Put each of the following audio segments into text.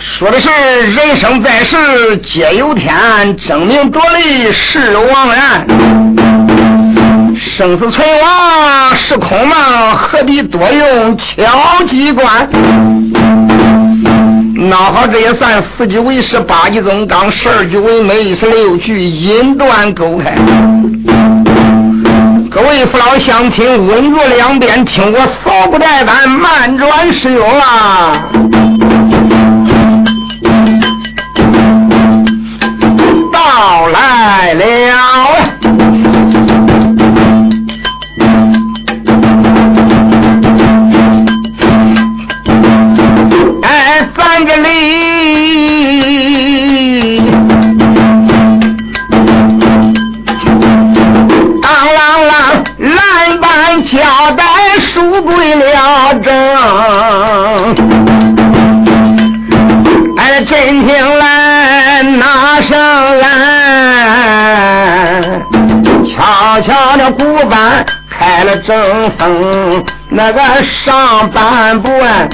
说的是人生在世皆有天，争名夺利是枉然。生死存亡是空梦，何必多用敲击关？那好这也算四句为师，八句宗纲，十二句为美，十六句音断勾开。各位父老乡亲，稳坐两边，听我扫不带板，慢转使用啊！古板开了正风，那个上半部啊，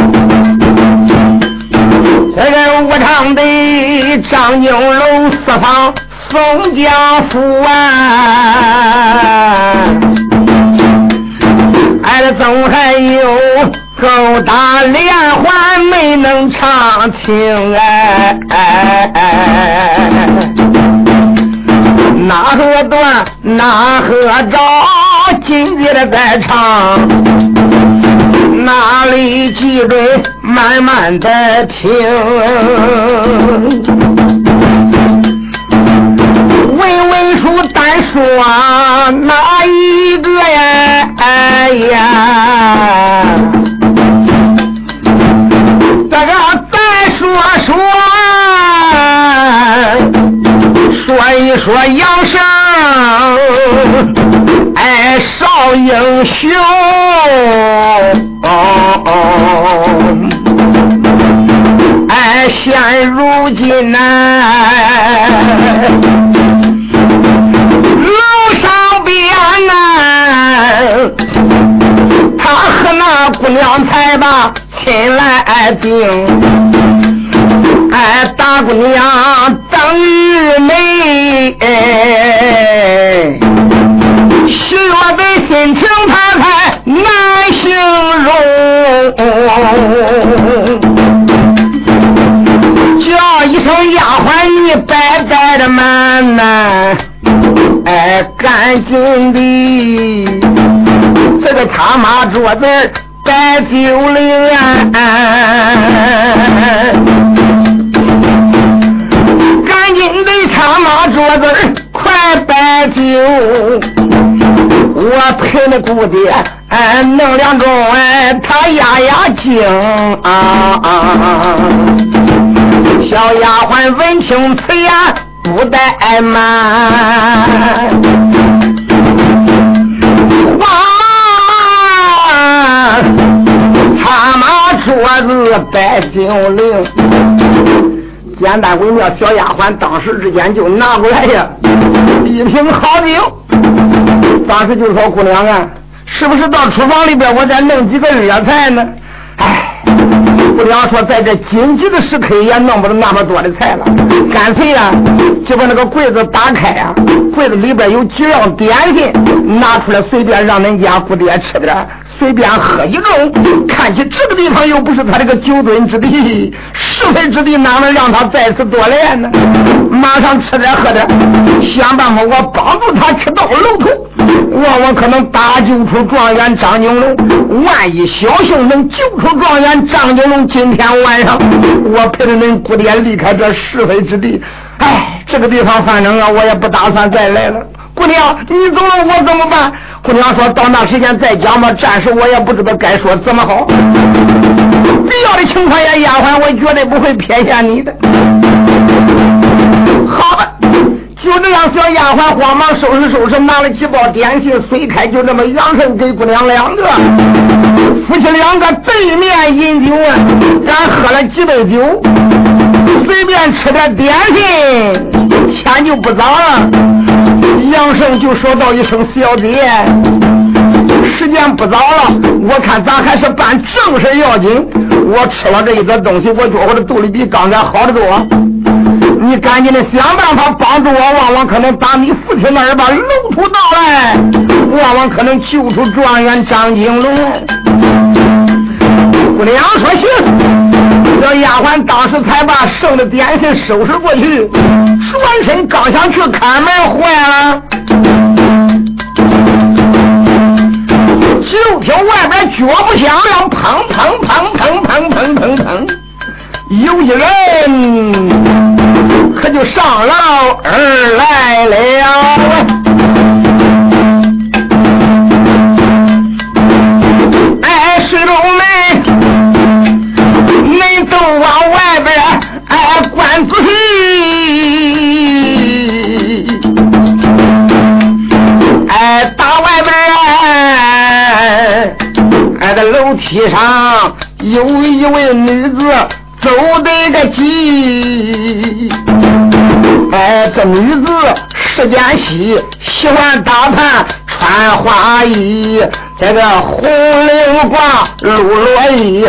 这个武昌的张金龙四方宋江府啊，哎，总还有勾搭连环没能唱清哎哎哎，哪个断哪个着？紧接着再唱，哪里记准？慢慢的听。问问书单说哪一个呀？哎呀，这个再说说，说一说杨生。哎，少英雄，哦哦哎，现如今呐，楼上边呐，他和那姑娘才把亲来定，哎，大姑娘等于美。哎十月的心情，他才难形容。叫一声丫鬟，你白白的慢呐，哎，干净的。这个他妈桌子摆酒令他妈桌子快摆酒。我陪那姑爹，哎，弄两盅，哎，他压压惊啊！小丫鬟闻听此言，不怠慢，哇！他妈桌子摆酒令，简单微妙，小丫鬟当时之间就拿过来呀，一瓶好酒。当时就说：“姑娘啊，是不是到厨房里边，我再弄几个热菜呢？”哎，姑娘说：“在这紧急的时刻，也弄不了那么多的菜了，干脆啊，就把那个柜子打开啊，柜子里边有几样点心，拿出来随便让恁家姑爹吃点。”随便喝一盅，看起这个地方又不是他这个酒尊之地，是非之地，哪能让他再次多练呢？马上吃点喝点，想办法我帮助他吃到楼头，我我可能搭救出状元张景龙。万一小兄能救出状元张景龙，今天晚上我陪着恁姑爹离开这是非之地。哎，这个地方反正啊，我也不打算再来了。姑娘，你走了我怎么办？姑娘说到那时间再讲吧，暂时我也不知道该说怎么好。必要的情况下，丫鬟我绝对不会撇下你的。好吧，就这样，小丫鬟慌忙收拾收拾，拿了几包点心，随开就这么扬声给姑娘两个。夫妻两个对面饮酒啊，咱喝了几杯酒，随便吃点点心，天就不早了。杨胜就说道一声：“小弟，时间不早了，我看咱还是办正事要紧。我吃了这一个东西，我觉我的肚里比刚才好得多。你赶紧的想办法帮助我，往往可能打你父亲那儿把龙图到来，往往可能救出状元张金龙。姑娘说行，这丫鬟当时才把剩的点心收拾过去，转身刚想去开门，坏了。就听外边脚步响亮，砰砰砰砰砰砰砰砰，有一人可就上楼而来了。哎，水龙门，哎，大外边。在楼梯上有一位女子走得个急，哎，这女子时间稀，喜欢打扮穿花衣，在这红绫挂露罗衣，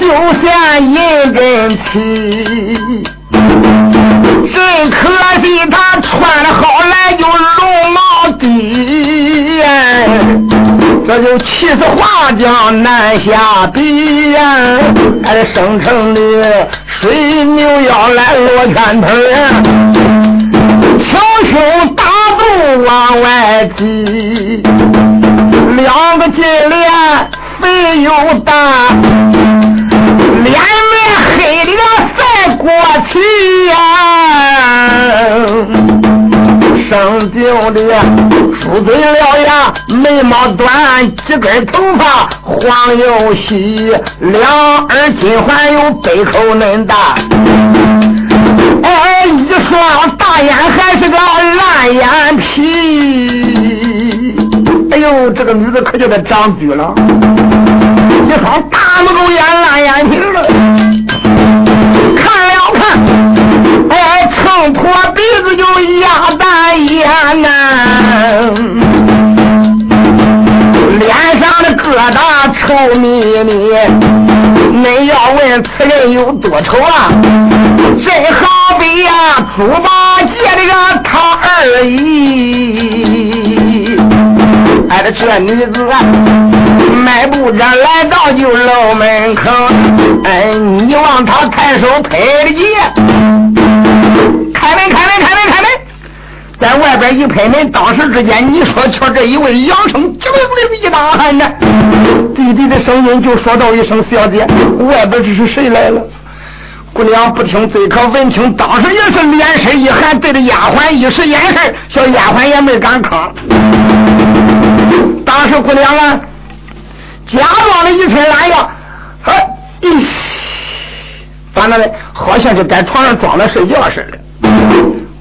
就像一根旗，真可惜他穿的好来就龙毛低。这就气死华江南下笔呀！哎，生成的水牛要来落圈头呀，强胸大肚往外挤，两个金莲肥又大，去呀！生病的出嘴獠牙，眉毛短，几根头发黄又细，两耳金环又背口恁大。哎，一双大眼还是个烂眼皮。哎呦，这个女子可叫她长嘴了，一双大木狗眼，烂眼皮了。看。哎，秤砣鼻子就鸭蛋眼呐，脸上的疙瘩臭咪咪。恁要问此人有多丑啊？真好比呀，猪八戒这个他二姨。哎，这女子啊，迈步着来到就楼门口。哎，你往他抬手拍的急。开门，开门，开门，开门！在外边一拍门，当时之间，你说瞧这一位杨生，机灵灵一大汉呢，弟弟的声音就说道一声：“小姐，外边这是谁来了？”姑娘不听，嘴可闻清，当时也是脸色一寒，对着丫鬟一使眼神，小丫鬟也没敢吭。当时姑娘啊，假装的一身懒样，哎，咦，反正呢，好像是在床上装着睡觉似的。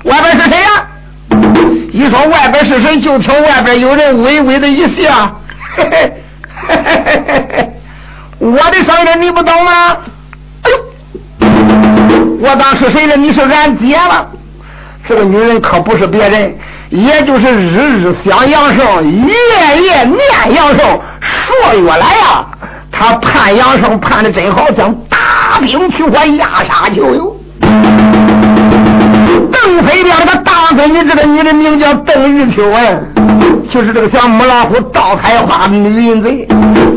外边是谁呀？一说外边是谁，就听外边有人微微的一笑。嘿嘿嘿嘿嘿嘿我的声音你不懂吗？哎呦，我当是谁了？你是俺姐吧？这个女人可不是别人，也就是日日想杨胜，夜夜念杨胜。数月来呀，他盼杨胜盼的真好，将大兵去火压杀就有。邓飞彪他大孙女，这个女的名叫邓玉秋啊，就是这个小母老虎倒开花女淫贼。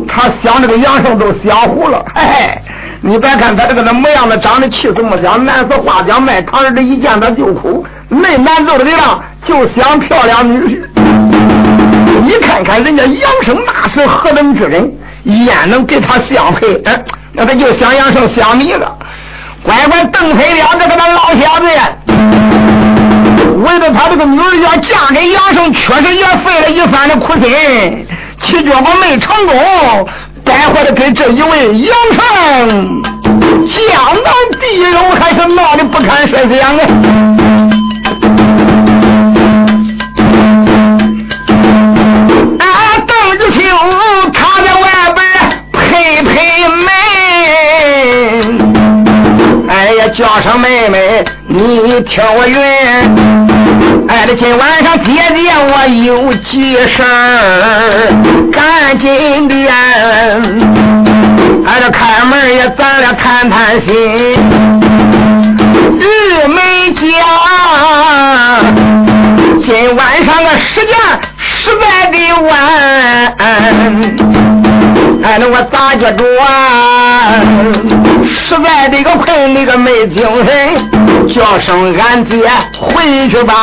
他想这个杨胜都想糊了，嘿嘿！你别看他这个那模样子，长得气死么像，男子话讲卖糖人的，一见他就哭。那难走的地方，就想漂亮女婿。你看看人家杨生那是何等之人，焉能给他相配？哎，那他就想杨生想你了。乖乖，邓飞彪这个那老小子，为了他这个女儿要嫁给杨生，确实也费了一番的苦心，起脚果没成功，败坏的跟这一位杨生江南第一人，还是闹得不堪设想！啊，叫声妹妹，你听我云。哎，这今晚上姐姐我有急事，赶紧的，哎，这开门也咱俩谈谈心。玉梅家，今晚上个时间实在的晚，哎，那我咋接着啊？实在的个困，那个没精神，叫声俺爹回去吧。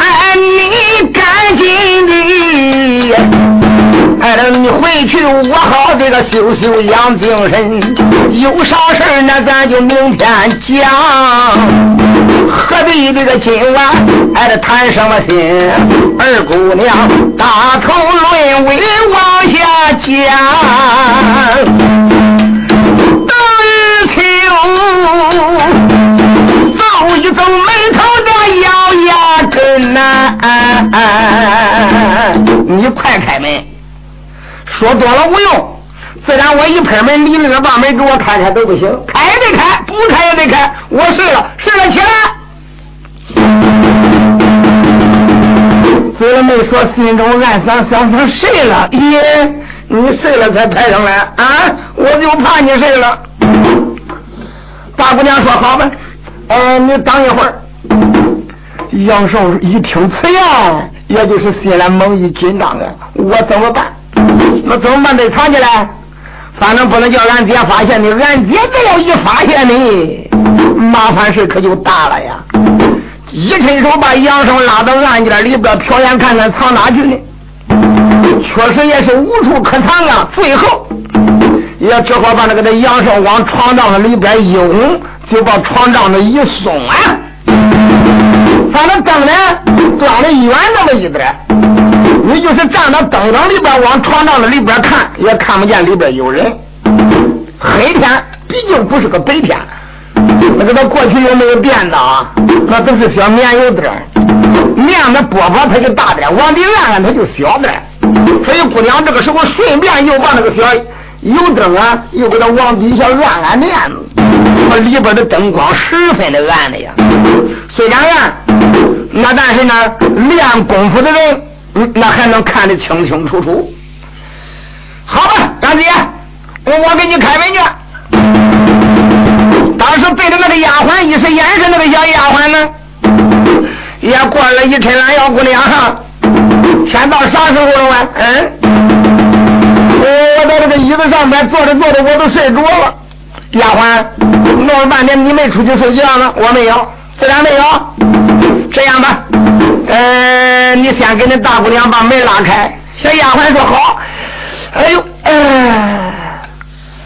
哎，你赶紧的，哎，你回去我好这个修修养精神。有啥事那咱就明天讲。何必这个今晚哎这谈什么心？二姑娘大头论尾往下讲。等秋走一走眉头这咬牙根呐，你快开门，说多了无用。自然我一拍门，你那个把门给我开开都不行，开也得开，不开也得开。我睡了，睡了起来。虽然没说，心中暗想想想睡了。咦，你睡了才抬上来啊？我就怕你睡了。大姑娘说好吧，呃，你等一会儿。杨寿一听此言，也就是心里猛一紧张啊，我怎么办？那怎么办？得藏起来，反正不能叫俺爹发现你。俺爹只要一发现你，麻烦事可就大了呀。一伸手把杨生拉到暗间里边，瞟眼看看藏哪去呢？确实也是无处可藏啊。最后也只好把那个那杨生往床帐子里边一拥，就把床帐子一松啊。反正灯呢，装的远那么一点，你就是站到灯灯里边往床帐子里边看，也看不见里边有人。黑天毕竟不是个白天。那个他过去有没有电的啊，那都是小棉油灯，棉的波波它就大点，往里按按它就小点。所以姑娘这个时候顺便又把那个小油灯啊，又给它往底下按按面子，那里边的灯光十分的暗的呀。虽然暗，那但是呢，练功夫的人，那还能看得清清楚楚。好吧，大姐，我我给你开门去。当时背着那个丫鬟，一时眼神，那个小丫鬟呢，也过了一晨懒腰姑娘哈。天到啥时候了啊？嗯，我在这个椅子上边坐着坐着，我都睡着了。丫鬟，弄了半天你没出去睡觉呢？我没有，自然没有。这样吧，嗯，你先给那大姑娘把门拉开。小丫鬟说好。哎呦，哎，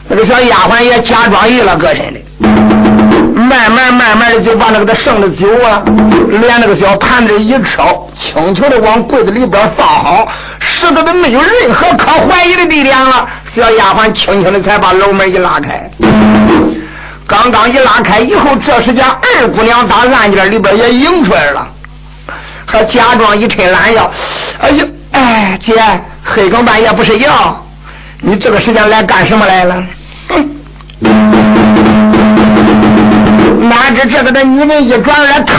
那个小丫鬟也假装意了，个人的。慢慢慢慢的就把那个他剩的酒啊，连那个小盘子一敲，轻巧的往柜子里边放好，使得都没有任何可怀疑的地点了。小丫鬟轻轻的才把楼门一拉开，刚刚一拉开以后，这时间二姑娘打暗间里边也迎出来了，还假装一抻懒腰。哎呦，哎姐，黑更半夜不睡觉，你这个时间来干什么来了？哪知这个的女人一转来，躺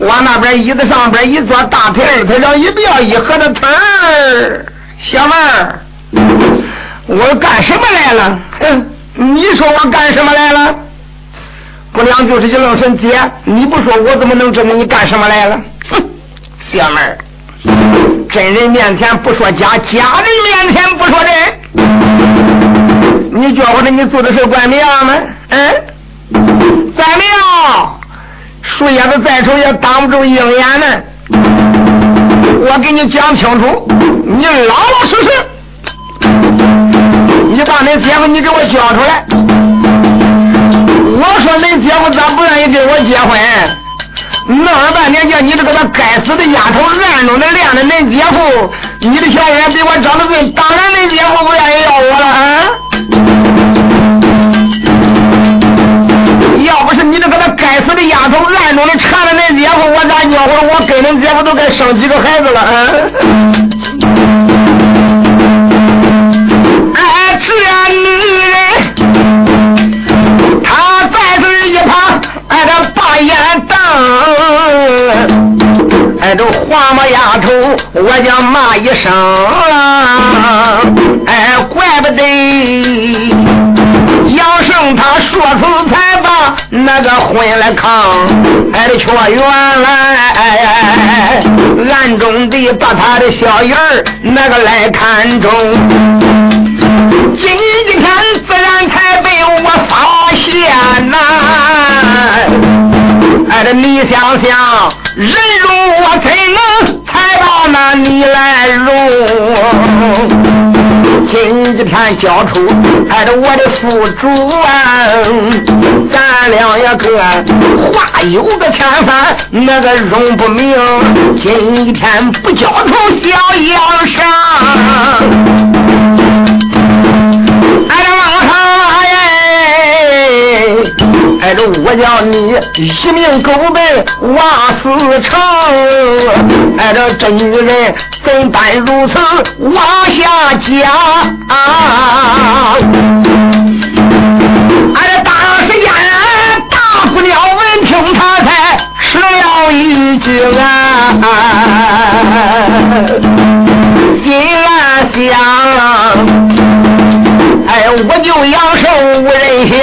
往那边椅子上边一坐，大腿二腿上一撂，一合的腿儿，小妹儿，我干什么来了？哼，你说我干什么来了？姑娘就是一愣神，姐，你不说我怎么能知道你干什么来了？哼，小妹儿，真人面前不说假，假人面前不说真。你觉得你做的事怪妙吗？嗯。再没有，树叶子再丑也挡不住鹰眼呢。我给你讲清楚，你老老实实，你把那姐夫你给我交出来。我说恁姐夫咋不愿意跟我结婚？弄了半天叫你这个那该死的丫头暗中的练的恁姐夫，你的小眼比我长得俊，当然恁姐夫不愿意要我了啊。你这个那该死的丫头暗中的缠着恁姐夫，我咋尿会我跟恁姐夫都该生几个孩子了啊！哎，这女人，她在这一旁，哎，这把眼瞪。哎，这黄毛丫头，我叫骂一声，哎，怪不得杨胜他说出才那个婚来扛，哎，却原来暗中的把他的小人儿那个来看中，今天自然才被我发现呐。哎，这你想想，人如我怎能才到那你来如？今天交出哎，这我的副主啊，咱俩也个话有个千番，那个容不明。今天不交头小杨生。哎，这我叫你一命狗背挖死城！哎，这这女人怎般如此往下讲？哎，这大时间不了，闻听他才吃了一惊啊！心暗想。哎，我就阳寿无人晓，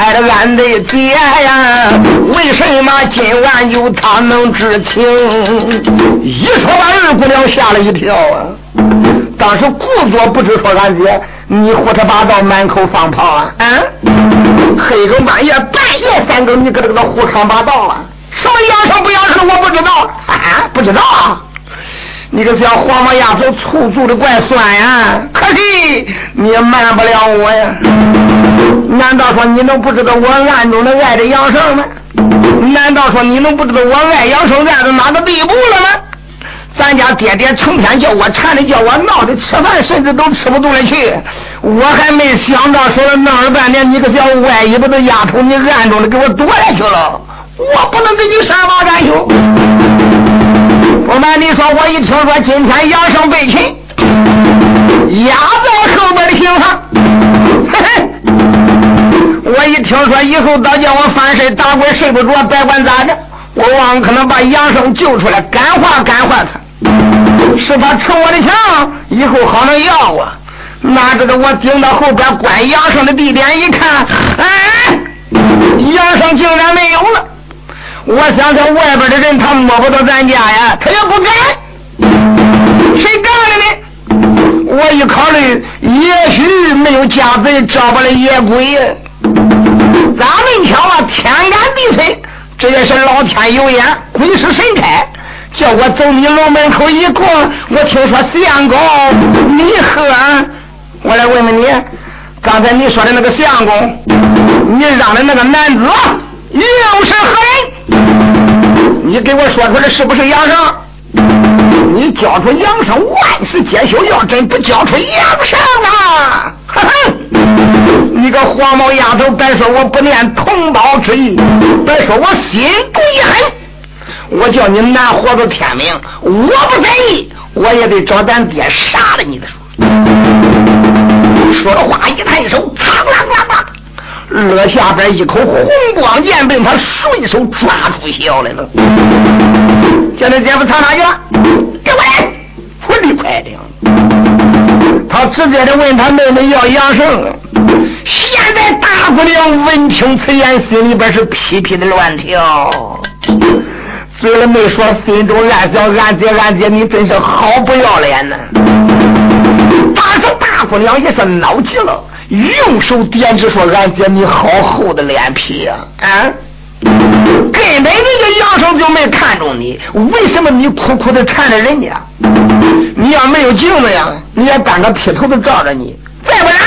哎，这俺的爹呀，为什么今晚有他能知情？一说把二姑娘吓了一跳啊！当时故作不知说俺姐，你胡说八道，满口放炮啊！啊！黑更半夜，半夜三更，你搁这个胡说八道啊？什么养生不养生，我不知道啊！不知道。你个小黄毛丫头，醋醋的怪酸呀！可是你也瞒不了我呀。难道说你能不知道我暗中的爱着杨胜吗？难道说你能不知道我爱杨胜爱到哪个地步了吗？咱家爹爹成天叫我馋的，叫我闹的，吃饭甚至都吃不动了去。我还没想到，说了闹了半天，你个小外衣巴的丫头，你暗中的给我躲下去了。我不能给你善罢甘休。不瞒你说，我一听说今天杨胜被擒，压在我后边的刑房，嘿嘿。我一听说以后倒叫我翻身打滚睡不着，别管咋着，我望可能把杨胜救出来，感化感化他，是他吃我的枪，以后好能要我。哪知道我顶到后边关杨胜的地点一看，哎，杨胜竟然没有了。我想想，外边的人他摸不到咱家呀，他也不敢。谁干的呢？我一考虑，也许没有家贼招不来野鬼。咱们瞧啊，天干地催，这也是老天有眼，鬼使神差，叫我走你楼门口一过，我听说相公你喝，我来问问你，刚才你说的那个相公，你让的那个男子。又是何人？你给我说出来是不是杨生？你交出杨生，万事皆休；要真不交出杨生啊，哼哼！你个黄毛丫头，别说我不念同胞之意，别说我心不狠，我叫你难活到天明。我不在意，我也得找咱爹杀了你的说着话，一抬手，嘡啷啷啷。额下边一口红光剑被他顺手抓住下来了。现在姐夫藏哪去了？给我来！我的快点！他直接的问他妹妹要杨胜。现在大姑娘闻听此言，心里边是噼噼的乱跳，嘴里没说，心中暗想：俺姐，俺姐，你真是好不要脸呢！但是大姑娘也是恼极了。用手点指说：“俺姐，你好厚的脸皮呀！啊，根本人家杨生就没看中你，为什么你苦苦的缠着人家？你要没有镜子呀，你也搬个铁头子照着你；再不然，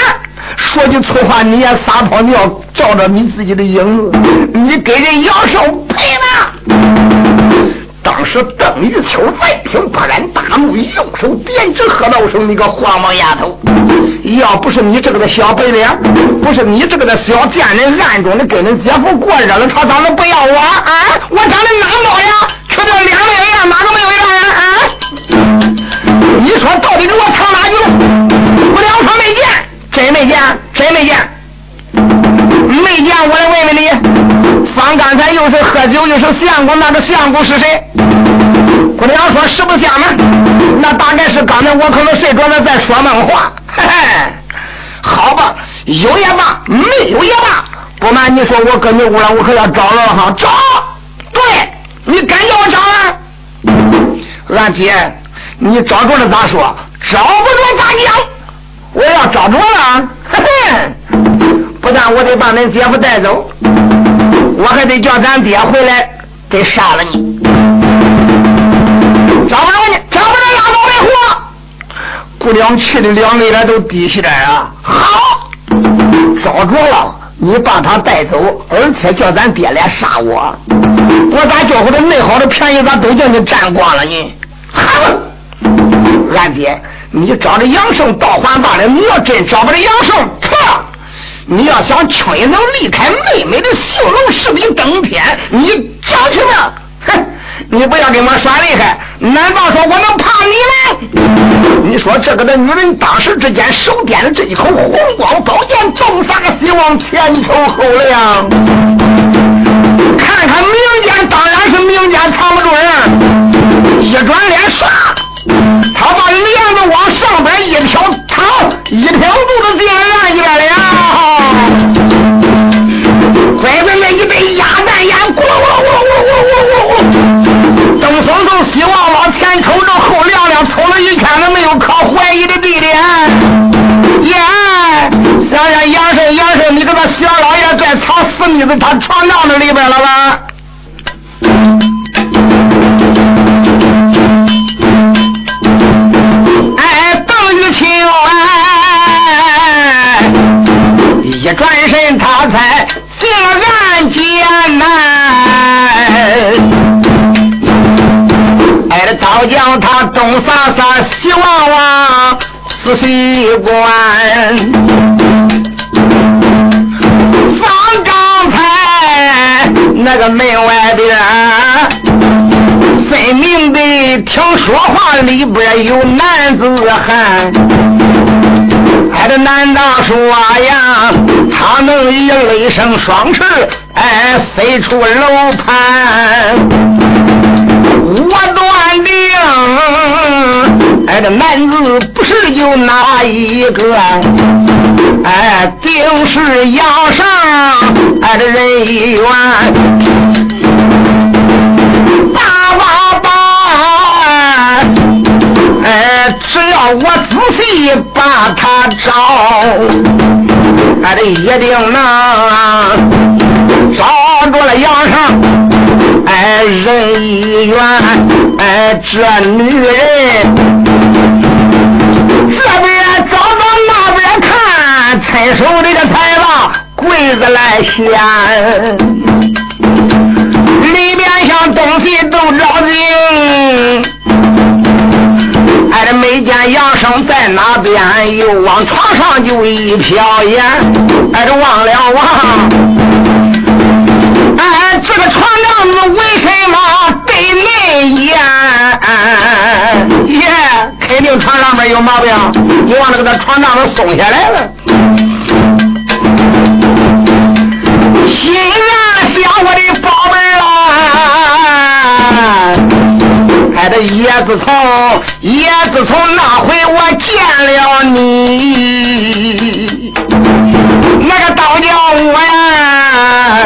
说句粗话，你也撒泡尿照着你自己的影子，你给人杨生赔了。”当时邓玉秋再听，勃然大怒，用手点指喝道声：“你个黄毛丫头，要不是你这个的小白脸，不是你这个的小贱人，暗中的跟恁姐夫过热了，他咋能不要我啊？我长得哪么呀？去掉两个人，哪个没有一个人啊？你说到底给我藏哪去了？我两场没见，真没见，真没见，没见。我来问问你。”方刚才又是喝酒又是相公，那个相公是谁？姑娘说实不相瞒，那大概是刚才我可能睡着了在说梦话。嘿嘿，好吧，有也罢，没有也罢，不瞒你说，我搁你屋了，我可要找了哈，找。对，你敢叫我找啊？俺姐，你找着了咋说？找不着咋讲？我要找着了，嘿嘿，不但我得把恁姐夫带走，我还得叫咱爹回来给杀了你。找不着你，找不着拉倒为活。姑娘气的两泪来都滴起来啊！好，找着了，你把他带走，而且叫咱爹来杀我。我咋叫回来那好的便宜咋都叫你占光了呢？好，俺爹。你找着杨胜倒还罢了，你要真找不着杨胜，错！你要想轻易能离开妹妹的绣楼士兵登天，你讲什么！哼，你不要跟我耍厉害，难道说我能怕你吗？你说这个的女人当时之间手掂的这一口红光宝剑，东撒个西望前瞅后亮，看看明间当然是明间藏不住人，一转脸唰。他把帘子往上边一挑，操！一挑肚子进院里边了。小老爷在藏死妮子他床帐子里边了吧？一转身，他才进俺间呐！挨着刀将，他东撒撒，西望望，仔细观。那个门外边，分明的听说话里边有男子汉。哎，这难道说呀，他能以雷声双翅，哎，飞出楼盘？我断定，哎，这男子不是就那一个，哎，定是要上哎，这人员，大王八，哎，只要我仔细把他找，俺的一定能找着了杨上，哎，人一员，哎，这女人这边找到那边看，伸手这个财柜子来掀，里边像东西都着急。哎，这没见杨生在哪边，又往床上就一瞟眼。俺，这忘了望。哎，这个床帐子为什么对内掩？耶，肯定床上面有毛病。你忘了给他床帐子松下来了。心愿想我的宝贝啊！哎，这叶子从叶子从那回我见了你，那个倒叫我呀，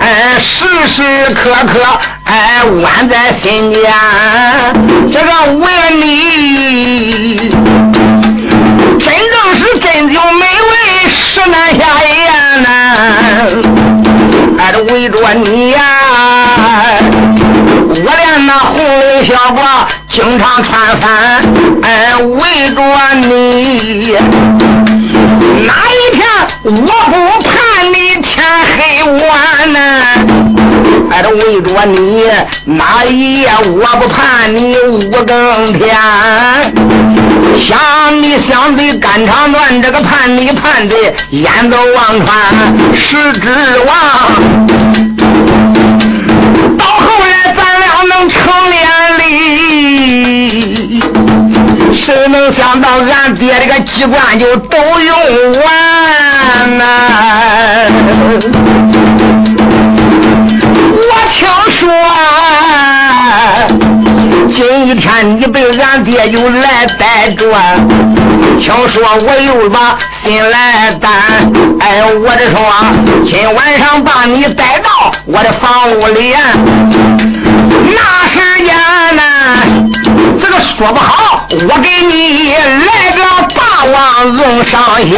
哎，时时刻刻哎弯在心间，这个为你，真正是真酒美味，实难下咽呐，哎，这围着你呀。我连那红绫小褂经常穿翻，哎，围着你。哪一天我不盼你天黑晚呢？哎，这围着你，哪一夜我不盼你五更天？想你想的肝肠断，这个盼你盼的眼都望穿，十指望。成年哩，谁能想到俺爹这个机关就都用完呐？我听说今一天你被俺爹又来逮住，听说我又把心来担，哎，我的说，今晚上把你逮到我的房屋里。那时间呢，这个说不好，我给你来个霸王龙上仙，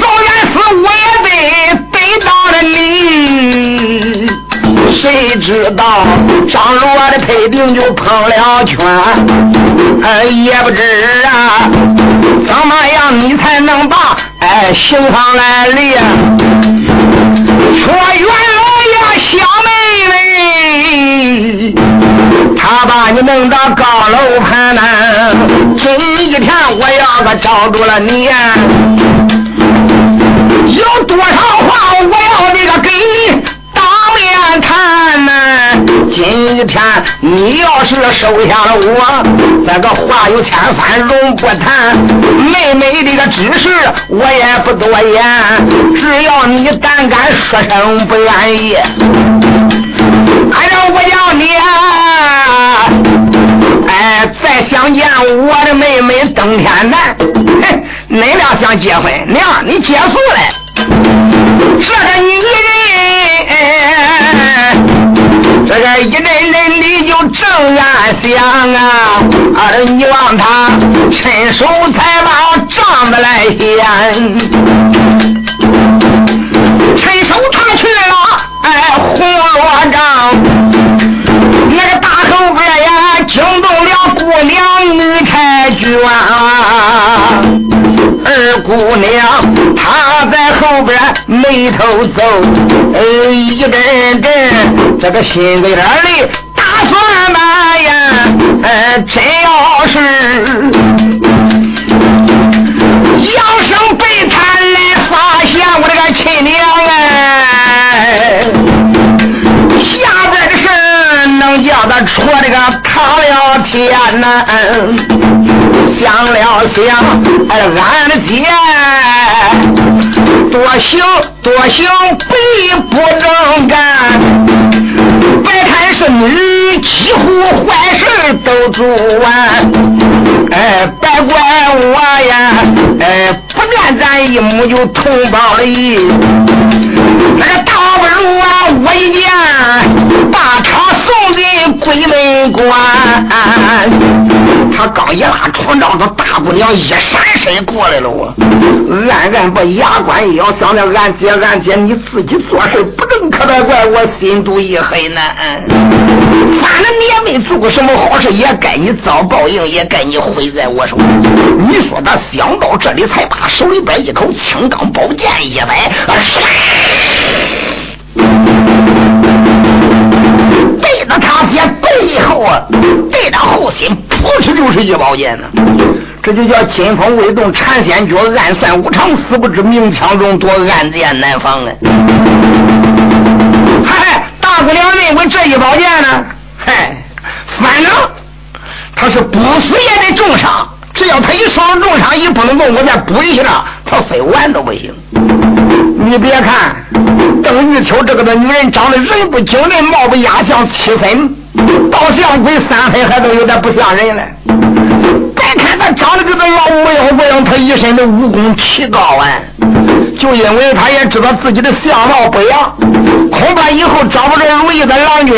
早晚是我也得得到了你。谁知道张罗的配兵就碰了圈，哎，也不知啊，怎么样你才能把哎刑房来立？说远你弄到高楼盘呢，今一天我要可找住了你，有多少话我要这个给你。面谈呢，今天你要是收下了我，这个话有千番容不谈。妹妹这个指示我也不多言，只要你胆敢说声不愿意，俺要我要你啊，哎，再想见我的妹妹登天难。嘿，恁俩想结婚，娘你结束了。这个女人，这个一阵阵的就正暗想啊，啊，你望他伸手才把帐子来掀，伸手他去了，哎，红罗帐，那个大后边呀，惊动姑娘女婵娟啊。二姑娘，她在后边眉头皱，呃，一阵阵这个心里里打算嘛呀，呃，真要是难。想了想，哎，俺的姐多行多行，必不正干。别看是女，几乎坏事都做完。哎，别怪我呀，哎，不念咱一母就同胞了义。那个倒不如啊，我一件鬼门关。他刚一拉床帐子，大姑娘一闪身过来了，我暗暗把牙关一咬，想着俺姐俺姐，你自己做事不正，可别怪我心毒一黑呢。反正你也没做过什么好事，也该你遭报应，也该你毁在我手。你说他想到这里，才把手里边一口青钢宝剑一摆，对他爹背后啊，对着后心。扑哧就是一宝剑呢，这就叫金风未动缠仙诀，暗算无常，死不知明枪中多，暗箭难防啊！嗨，大姑娘认为这一宝剑呢，嗨，反正他是不死也得重伤，只要他一受了重伤，一不能动，我再补一下，他非完都不行。你别看邓玉秋这个的女人长得人不精人，貌不压相，七分。倒像鬼，三分还都有点不像人了。别看他长得跟个老模样模样，他一身的武功奇高啊！就因为他也知道自己的相貌不扬，恐怕以后找不着如意的郎君，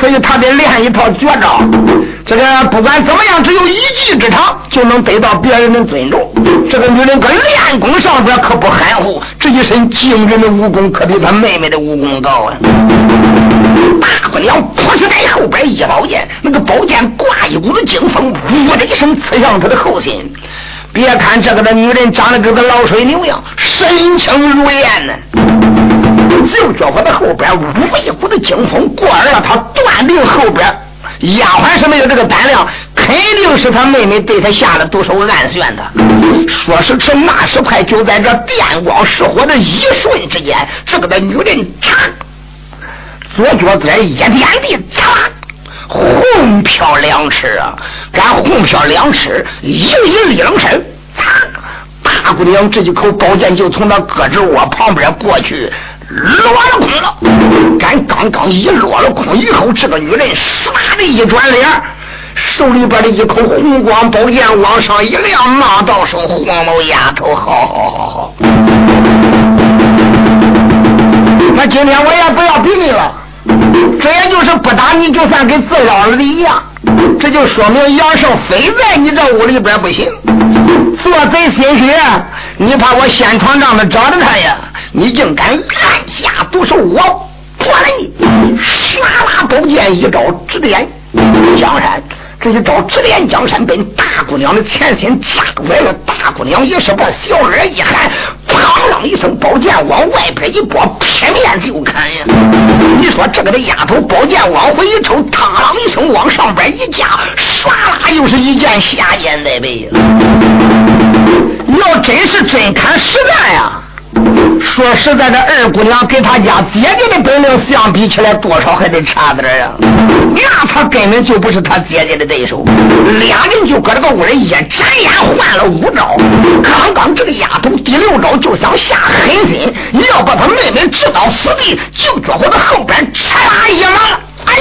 所以他得练一套绝招。这个不管怎么样，只有一技之长就能得到别人的尊重。这个女人搁练功上边可不含糊，这一身惊人的武功可比她妹妹的武功高啊！大不了扑是在后边一宝剑，那个宝剑挂一股子劲风，呼的一声刺向他的后心。别看这个的女人长得跟个老水牛样，神情如燕呢，就觉我的后边呜一股子劲风过来了，他断定后边。丫鬟是没有这个胆量，肯定是他妹妹对他下了毒手，暗算他。说时迟，那时快，就在这电光石火的一瞬之间，这个的女人，左脚边一点地嚓，红飘两尺啊！敢红飘两尺，一一立冷身，嚓！大姑娘这几口宝剑就从那胳肢窝旁边过去，落了空了。俺刚刚一落了空以后，这个女人唰的一转脸，手里边的一口红光宝剑往上一亮，骂道声：“黄毛丫头，好好好好！那今天我也不要比你了，这也就是不打你就算跟自老了的一样。这就说明杨胜非在你这屋里边不行，做贼心虚，你怕我先闯帐子找着他呀？你竟敢暗下毒手，我破了你！唰啦，宝剑一招指点江山。这一招直连江山，奔大姑娘的前心扎过来了。大姑娘也是把小耳一喊，砰啷一声，宝剑往外边一拨，劈面就砍呀！你说这个的丫头，宝剑往回一抽，嘡啷一声往上边一架，唰啦又是一剑下剑在背。要真是真砍实干呀！说实在的，二姑娘跟她家姐姐的本领相比起来，多少还得差点呀。那她根本就不是她姐姐的对手。俩人就搁这个屋里一眨眼换了五招。刚刚这个丫头第六招就想下狠心，要把她妹妹置到死地，就觉我的后边哧啦一麻，哎，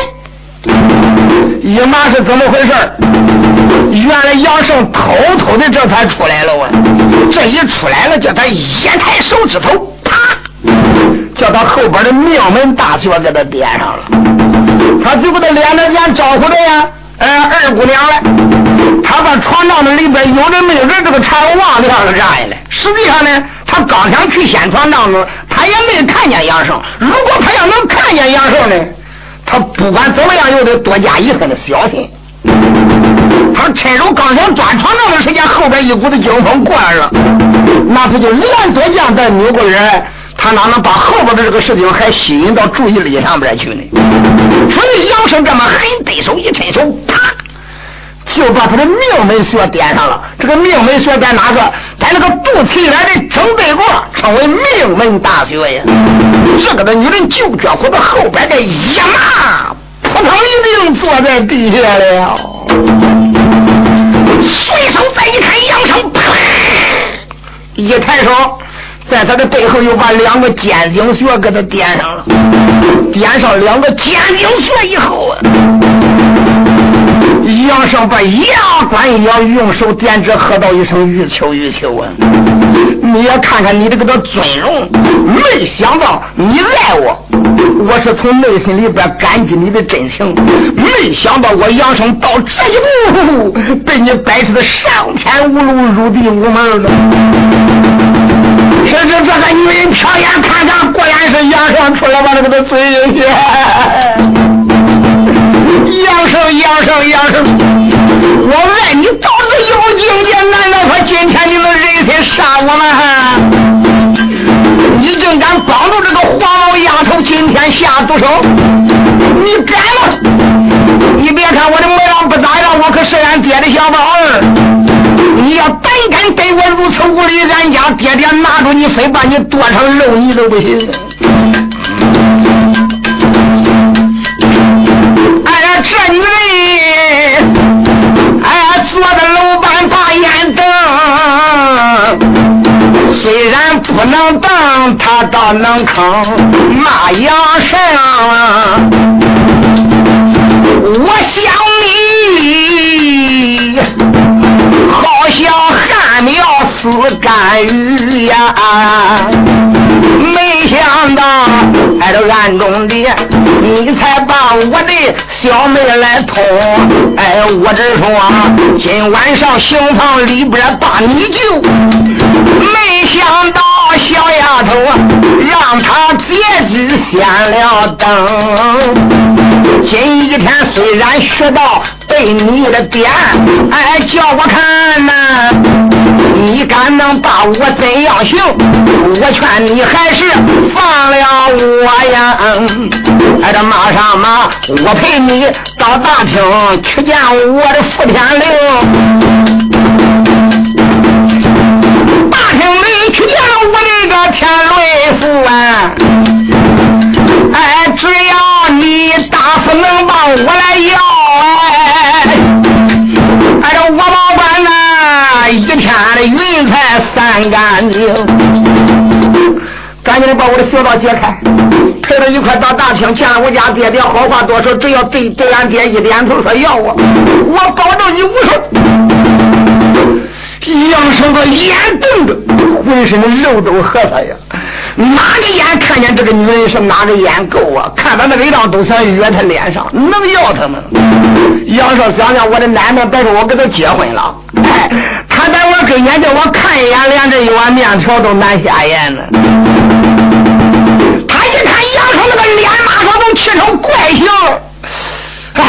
一麻是怎么回事？原来杨胜偷偷的这才出来了啊！这一出来了，叫他一抬手指头，啪，叫他后边的命门大锁给他点上了。他就给他脸着脸招呼着呀，哎，二姑娘来。他把床帐子里边有的没人这个柴火忘掉了，这样来。实际上呢，他刚想去掀床帐子，他也没看见杨胜。如果他要能看见杨胜呢，他不管怎么样，又得多加一分的小心。他趁手刚想钻床那段时间，后边一股子惊风过来了，那他就连多将再扭过人，他哪能把后边的这个事情还吸引到注意力上面去呢？所以杨生这么狠，对手一伸手，啪，就把他的命门穴点上了。这个命门穴在哪个？在那个肚脐眼的正背过，称为命门大穴呀。这个的女人就觉乎的后边的一麻。扑腾一定坐在地下了，随手再一看，扬声啪一抬手，在他的背后又把两个尖顶穴给他点上了，点上两个尖顶穴以后啊。杨生把牙关一咬，用手点指，喝道一声：“玉秋，玉秋啊！你也看看你这个的尊容，没想到你爱我，我是从内心里边感激你的真情。没想到我杨生到这一步，被你摆出的上天无路，入地无门了。甚至这个女人瞟眼看看，果然是杨生出来把这个的嘴进去。杨生，杨生，杨生，我爱你到底有境界，难道说今天你能忍心杀我吗？你竟敢帮助这个黄毛丫头今天下毒手？你敢吗？你别看我的模样不咋样，我可是俺爹的小宝儿。你要胆敢对我如此无礼，俺家爹爹拿住你，非把你剁成肉泥都不行。不能当，他倒能坑骂杨生。我想你，好像旱苗死干鱼呀。没想到，挨着暗中的，你才把我的小妹来偷。哎，我只说今晚上刑房里边把你救。想到小丫头让他结局先了灯。今一天虽然学到被你的点，哎，叫我看呐。你敢能把我怎样行？我劝你还是放了我呀！哎，这马上马，我陪你到大厅去见我的傅天灵。那个天瑞父啊！哎，只要你大夫能帮我来要哎，哎，这我。一天的云彩散干净，赶紧的把我的小道解开，陪着一块到大厅见了我家爹爹，好话多说，只要对对俺爹一点头说要我，我保证你无事。杨生个眼瞪着，浑身的肉都合他呀！哪个眼看见这个女人是哪个眼够啊？看他那个样都想约他脸上，能要他吗？杨生想想，我的奶奶别说我跟他结婚了，哎，他在我跟前叫我看一眼，连这一碗面条都难下咽呢。他一看杨生那个脸，马上都气成怪形。哎，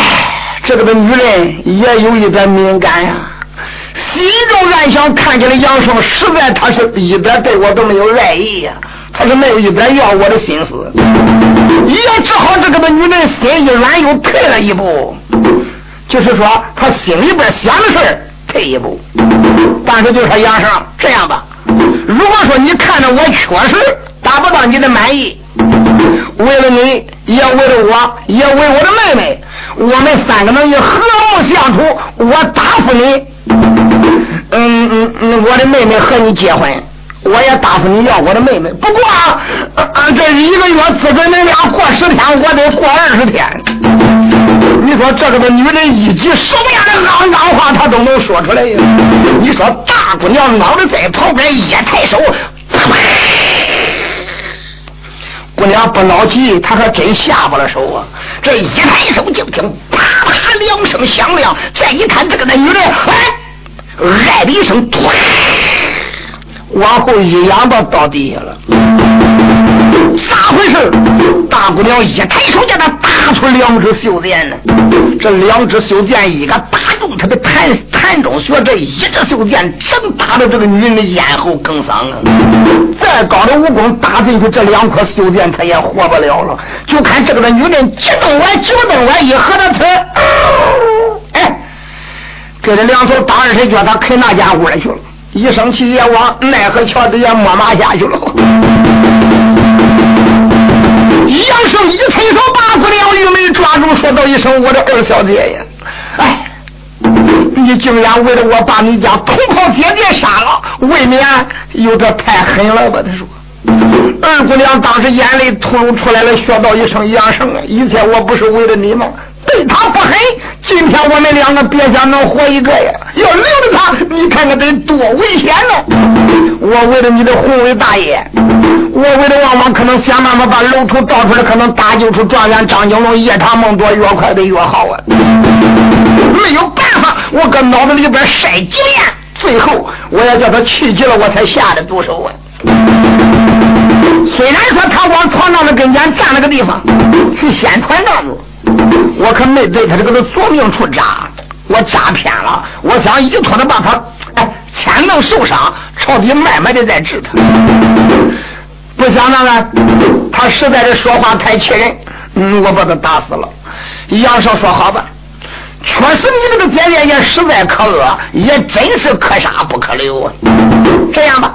这个的女人也有一点敏感呀。心中暗想：看起来杨生实在，他是一点对我都没有爱意呀，他是没有一点要我的心思。也只好这个的女人心一软，又退了一步，就是说他心里边想的事退一步。但是就说杨生，这样吧，如果说你看着我确实达不到你的满意，为了你，也为了我，也为我的妹妹，我们三个能以和睦相处，我答复你。嗯嗯嗯，我的妹妹和你结婚，我也答复你要我的妹妹。不过，啊，这一个月只准恁俩过十天，我得过二十天。你说这个女人一句什么样的肮脏话，她都能说出来呀？你说大姑娘脑袋在旁边一抬手，姑娘不着急，她还真下不了手啊！这一抬手就听啪啪两声响亮，再一看这个那女人，哎。哎的一声，突，往后一仰到到地下了。咋回事？大姑娘一抬手，叫他打出两支袖箭呢。这两支袖箭，一个打中他的痰痰中穴，这一支袖箭正打到这个女人的咽喉梗上啊！再高的武功打进去，这两颗袖箭他也活不了了。就看这个女人，急动完，激动完，一合着腿，给这两手打二腿脚，他啃那家屋里去了。一生气也往奈何桥底下摸马下去了。杨胜一伸手把姑娘玉梅抓住，说道一声：“我的二小姐呀，哎，你竟然为了我把你家同袍姐姐杀了，未免有点太狠了吧？”他说。二姑娘当时眼泪突露出来了，说道一声：“杨胜啊，以前我不是为了你吗？”对他不狠，今天我们两个别想能活一个呀！要留着他，你看看得多危险呢！我为了你的宏伟大业，我为了旺旺，可能想办法把楼图倒出来，可能搭救出状元张景龙，夜长梦多，越快的越好啊！没有办法，我搁脑子里边筛几遍，最后我要叫他气急了，我才下的毒手啊！虽然说他往船长的跟前站了个地方，去先船长子。我可没对他这个的左命处扎，我扎偏了。我想一拖的把他，哎，千能受伤，朝底慢慢的再治他。不想那个，他实在是说话太气人，嗯，我把他打死了。杨少说好吧，确实你这个姐姐也实在可恶，也真是可杀不可留啊。这样吧，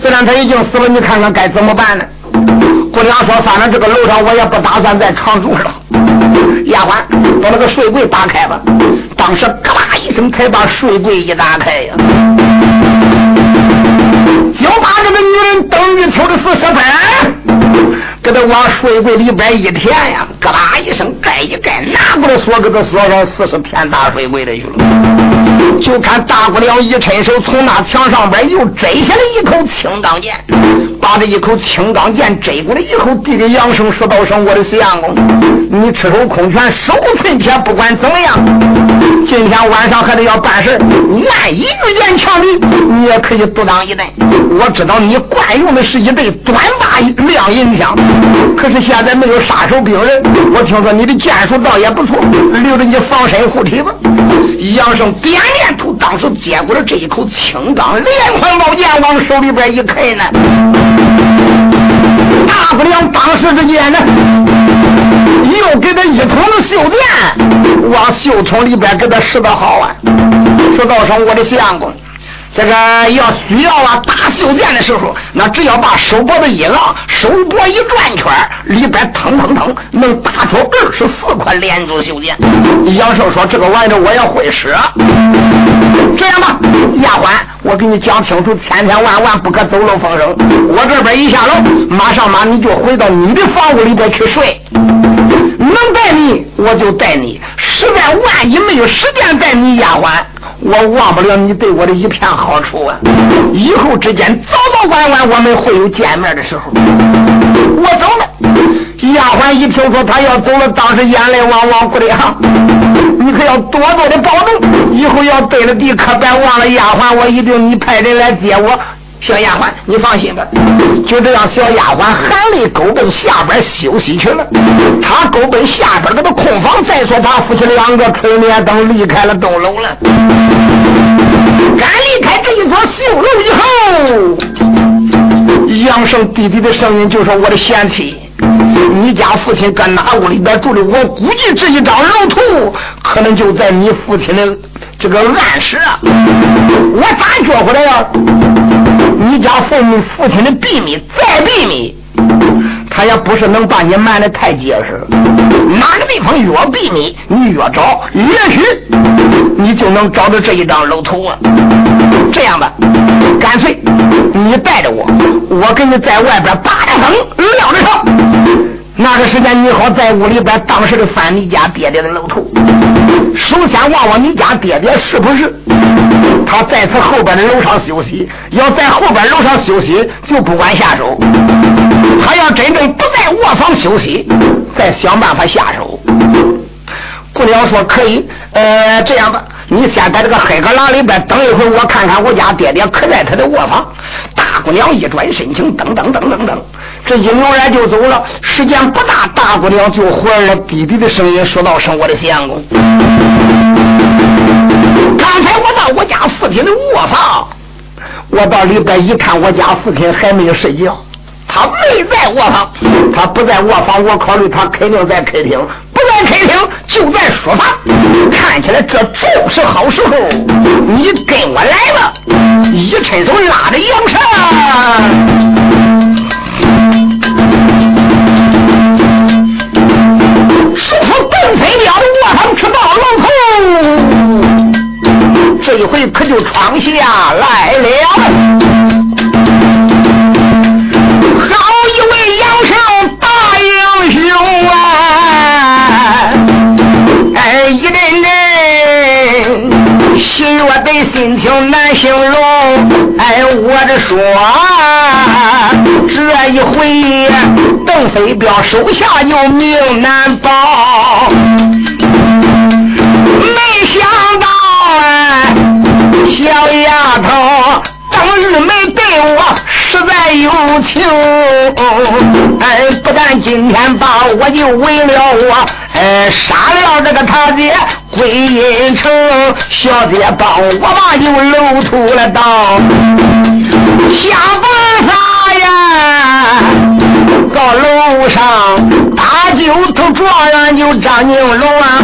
虽然他已经死了，你看看该怎么办呢？姑娘说：“反正这个楼上我也不打算再常住了。”丫鬟把那个睡柜打开吧。当时嘎啦一声，才把睡柜一打开呀，就把这个女人登玉秋的四十分，给他往睡柜里边一填呀，嘎啦一声盖一盖，拿过来锁，给他锁上四十天大水柜里去了。就看大姑娘一伸手，从那墙上边又摘下来一口青钢剑，把这一口青钢剑摘过来以后，递给杨生说道声：“我的相公，你赤手空拳，手寸铁，不管怎么样，今天晚上还得要办事。万一遇见强敌，你也可以独当一担。我知道你惯用的是一对短把亮银枪，可是现在没有杀手兵刃。我听说你的剑术倒也不错，留着你防身护体吧。”杨生点点头，当时接过了这一口青钢连环宝剑，往手里边一开呢。大不了当时之间呢，又给他一桶子绣剑，往袖筒里边给他拾的好啊。说道声我的相公。这个要需要啊，打绣剑的时候，那只要把手脖子一拉，手脖一转圈，里边腾腾腾能打出二十四块连珠绣剑。杨寿说：“这个玩意儿我也会使。”这样吧，丫鬟，我给你讲清楚，千千万万不可走漏风声。我这边一下楼，马上马你就回到你的房屋里边去睡。能带你，我就带你；实在万一没有时间带你，丫鬟，我忘不了你对我的一片好处啊！以后之间早早晚晚我们会有见面的时候。我走了，丫鬟一听说他要走了，当时眼泪汪汪哭的哈。你可要多多的保重，以后要对了地，可别忘了丫鬟，我一定你派人来接我。小丫鬟，你放心吧。就这样，小丫鬟含泪狗奔下边休息去了。他狗奔下边那个空房，再说他夫妻两个吹灭灯离开了东楼了。刚离开这一座绣楼以后，杨胜弟弟的声音就说：“我的贤妻，你家父亲搁哪屋里边住的？我估计这一张楼图可能就在你父亲的这个暗室。我咋觉回来呀？”你家父母父亲的秘密再秘密，他也不是能把你瞒得太结实。哪个地方越秘密，你越找，也许你就能找到这一张楼图啊。这样吧，干脆你带着我，我给你在外边扒着灯撂着上。那个时间，你好在屋里边当时的翻你家爹爹的楼图。首先望望你家爹爹是不是他在此后边的楼上休息？要在后边楼上休息，就不管下手。他要真正不在卧房休息，再想办法下手。姑娘说可以，呃，这样吧，你先在这个黑格廊里边等一会儿，我看看我家爹爹可在他的卧房。大姑娘一转身情，噔噔噔噔噔，这一扭脸就走了。时间不大，大姑娘就回了，弟弟的声音说道：“声我的相公，刚才我到我家父亲的卧房，我到里边一看，我家父亲还没有睡觉。”他没在卧房，他不在卧房，我考虑他肯定在客厅，不在客厅就在书房。看起来这就是好时候，你跟我来了，一伸手拉着杨这回可就闯下来了，好一位杨少大英雄啊！哎，一阵阵，喜悦的心情难形容。哎，我这说，这一回邓飞彪手下有命难保。当日没对我实在有情，哎，不但今天把我就为了我，哎，杀了这个他姐。归阴城，小姐帮我把有楼土了道，想办法呀！到楼上，大舅头状元就张金龙啊，